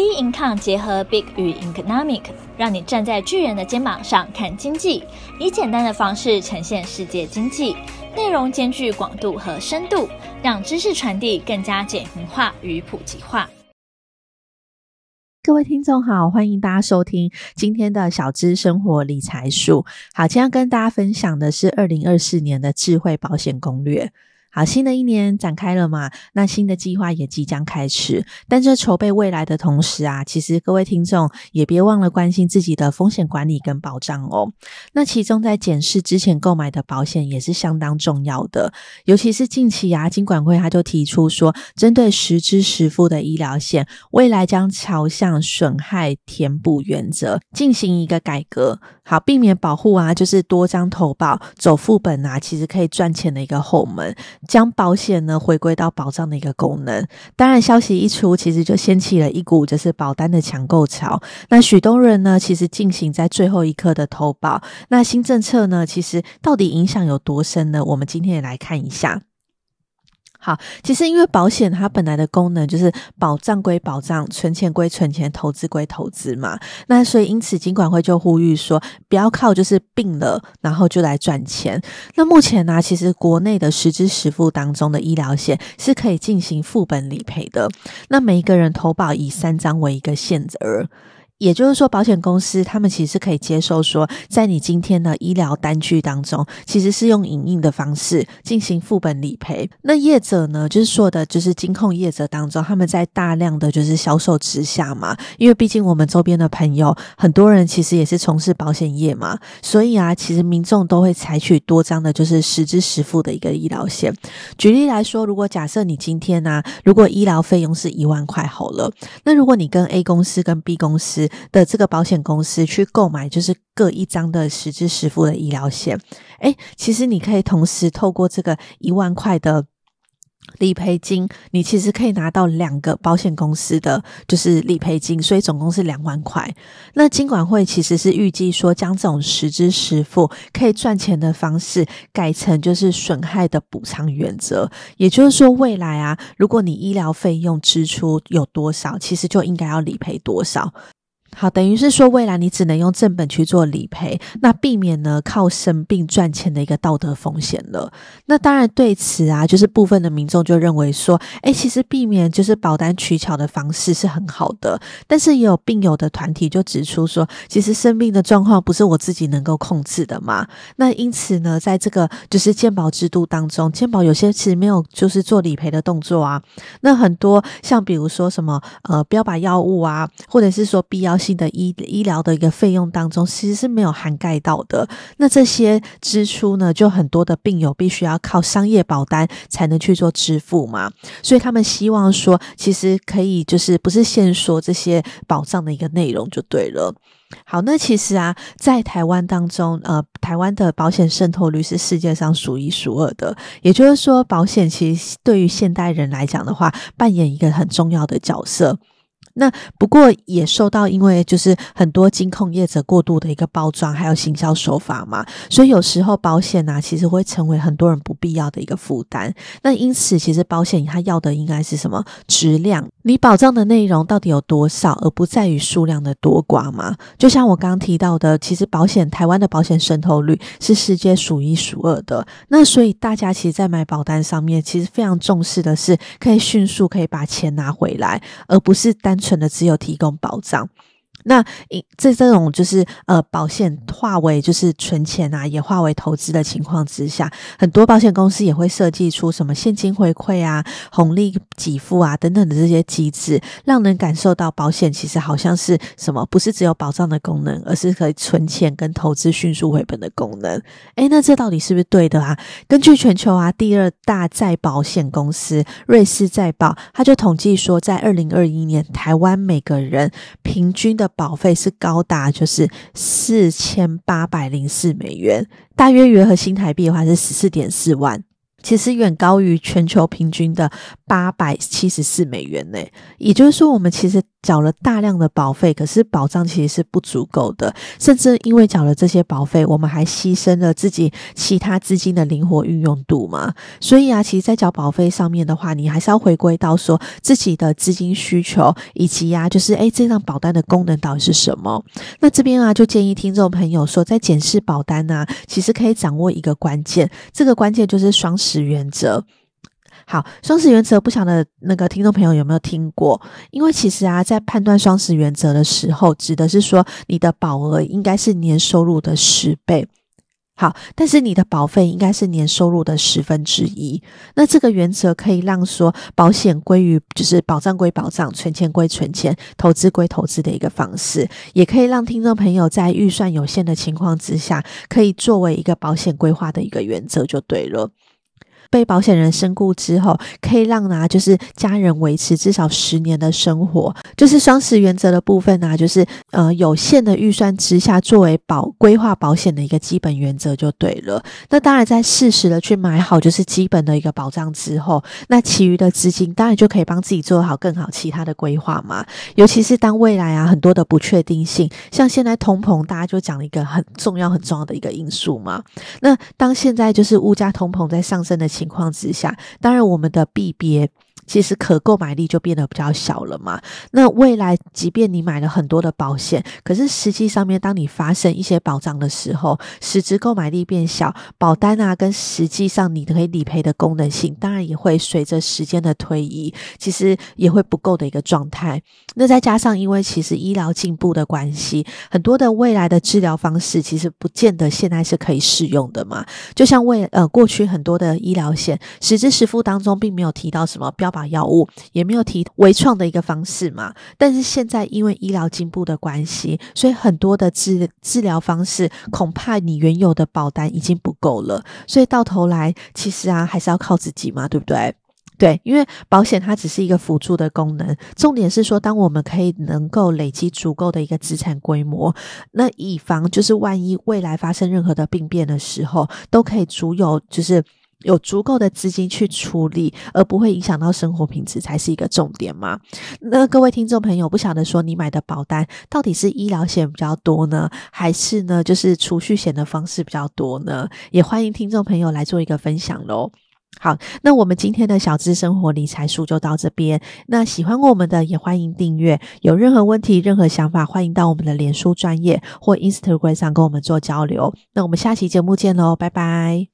B Income 结合 Big 与 Economic，让你站在巨人的肩膀上看经济，以简单的方式呈现世界经济，内容兼具广度和深度，让知识传递更加简明化与普及化。各位听众好，欢迎大家收听今天的小资生活理财术。好，今天要跟大家分享的是二零二四年的智慧保险攻略。好，新的一年展开了嘛，那新的计划也即将开始。但在筹备未来的同时啊，其实各位听众也别忘了关心自己的风险管理跟保障哦。那其中在检视之前购买的保险也是相当重要的，尤其是近期啊，金管会他就提出说，针对实支实付的医疗险，未来将朝向损害填补原则进行一个改革。好，避免保护啊，就是多张投保走副本啊，其实可以赚钱的一个后门。将保险呢回归到保障的一个功能，当然消息一出，其实就掀起了一股就是保单的抢购潮。那许多人呢，其实进行在最后一刻的投保。那新政策呢，其实到底影响有多深呢？我们今天也来看一下。好，其实因为保险它本来的功能就是保障归保障，存钱归存钱，投资归投资嘛。那所以因此，金管会就呼吁说，不要靠就是病了然后就来赚钱。那目前呢、其实国内的实支实付当中的医疗险是可以进行副本理赔的。那每一个人投保以三张为一个限额。也就是说，保险公司他们其实可以接受说，在你今天的医疗单据当中，其实是用影印的方式进行副本理赔。那业者呢，就是说的，就是金控业者当中，他们在大量的就是销售之下嘛，因为毕竟我们周边的朋友很多人其实也是从事保险业嘛，所以啊，其实民众都会采取多张的，就是实支实付的一个医疗险。举例来说，如果假设你今天呢、啊，如果医疗费用是一万块好了，那如果你跟 A 公司跟 B 公司的这个保险公司去购买，就是各一张的实支实付的医疗险。诶，其实你可以同时透过这个一万块的理赔金，你其实可以拿到两个保险公司的就是理赔金，所以总共是两万块。那金管会其实是预计说，将这种实支实付可以赚钱的方式改成就是损害的补偿原则，也就是说，未来啊，如果你医疗费用支出有多少，其实就应该要理赔多少。好，等于是说，未来你只能用正本去做理赔，那避免呢靠生病赚钱的一个道德风险了。那当然对此啊，就是部分的民众就认为说，诶，其实避免就是保单取巧的方式是很好的。但是也有病友的团体就指出说，其实生病的状况不是我自己能够控制的嘛。那因此呢，在这个就是健保制度当中，健保有些其实没有就是做理赔的动作啊。那很多像比如说什么呃标靶药物啊，或者是说必要性的医医疗的一个费用当中，其实是没有涵盖到的。那这些支出呢，就很多的病友必须要靠商业保单才能去做支付嘛。所以他们希望说，其实可以就是不是限说这些保障的一个内容就对了。好，那其实啊，在台湾当中，呃，台湾的保险渗透率是世界上数一数二的。也就是说，保险其实对于现代人来讲的话，扮演一个很重要的角色。那不过也受到，因为就是很多金控业者过度的一个包装，还有行销手法嘛，所以有时候保险啊，其实会成为很多人不必要的一个负担。那因此，其实保险它要的应该是什么？质量，你保障的内容到底有多少，而不在于数量的多寡嘛。就像我刚刚提到的，其实保险台湾的保险渗透率是世界数一数二的。那所以大家其实，在买保单上面，其实非常重视的是可以迅速可以把钱拿回来，而不是单纯。的只有提供保障。那这这种就是呃保险化为就是存钱啊，也化为投资的情况之下，很多保险公司也会设计出什么现金回馈啊、红利给付啊等等的这些机制，让人感受到保险其实好像是什么，不是只有保障的功能，而是可以存钱跟投资迅速回本的功能。诶，那这到底是不是对的啊？根据全球啊第二大再保险公司瑞士再保，他就统计说，在二零二一年，台湾每个人平均的保费是高达就是四千八百零四美元，大约约合新台币的话是十四点四万，其实远高于全球平均的八百七十四美元呢。也就是说，我们其实缴了大量的保费，可是保障其实是不足够的，甚至因为缴了这些保费，我们还牺牲了自己其他资金的灵活运用度嘛。所以啊，其实，在缴保费上面的话，你还是要回归到说自己的资金需求，以及啊，就是诶，这张保单的功能到底是什么？那这边啊，就建议听众朋友说，在检视保单呢、啊，其实可以掌握一个关键，这个关键就是双十原则。好，双十原则不晓得那个听众朋友有没有听过？因为其实啊，在判断双十原则的时候，指的是说你的保额应该是年收入的十倍。好，但是你的保费应该是年收入的十分之一。那这个原则可以让说保险归于就是保障归保障，存钱归存钱，投资归投资的一个方式，也可以让听众朋友在预算有限的情况之下，可以作为一个保险规划的一个原则就对了。被保险人身故之后，可以让呢，就是家人维持至少十年的生活，就是双十原则的部分呢，就是呃有限的预算之下，作为保规划保险的一个基本原则就对了。那当然，在适时的去买好就是基本的一个保障之后，那其余的资金当然就可以帮自己做好更好其他的规划嘛。尤其是当未来啊很多的不确定性，像现在通膨，大家就讲了一个很重要很重要的一个因素嘛。那当现在就是物价通膨在上升的情况之下，当然我们的币别。其实可购买力就变得比较小了嘛。那未来，即便你买了很多的保险，可是实际上面，当你发生一些保障的时候，实质购买力变小，保单啊，跟实际上你可以理赔的功能性，当然也会随着时间的推移，其实也会不够的一个状态。那再加上，因为其实医疗进步的关系，很多的未来的治疗方式，其实不见得现在是可以适用的嘛。就像未呃过去很多的医疗险，实质实付当中并没有提到什么标靶。药物也没有提微创的一个方式嘛，但是现在因为医疗进步的关系，所以很多的治治疗方式恐怕你原有的保单已经不够了，所以到头来其实啊还是要靠自己嘛，对不对？对，因为保险它只是一个辅助的功能，重点是说，当我们可以能够累积足够的一个资产规模，那以防就是万一未来发生任何的病变的时候，都可以足有就是。有足够的资金去处理，而不会影响到生活品质，才是一个重点嘛。那各位听众朋友，不晓得说你买的保单到底是医疗险比较多呢，还是呢就是储蓄险的方式比较多呢？也欢迎听众朋友来做一个分享喽。好，那我们今天的小资生活理财书就到这边。那喜欢我们的也欢迎订阅，有任何问题、任何想法，欢迎到我们的脸书专业或 Instagram 上跟我们做交流。那我们下期节目见喽，拜拜。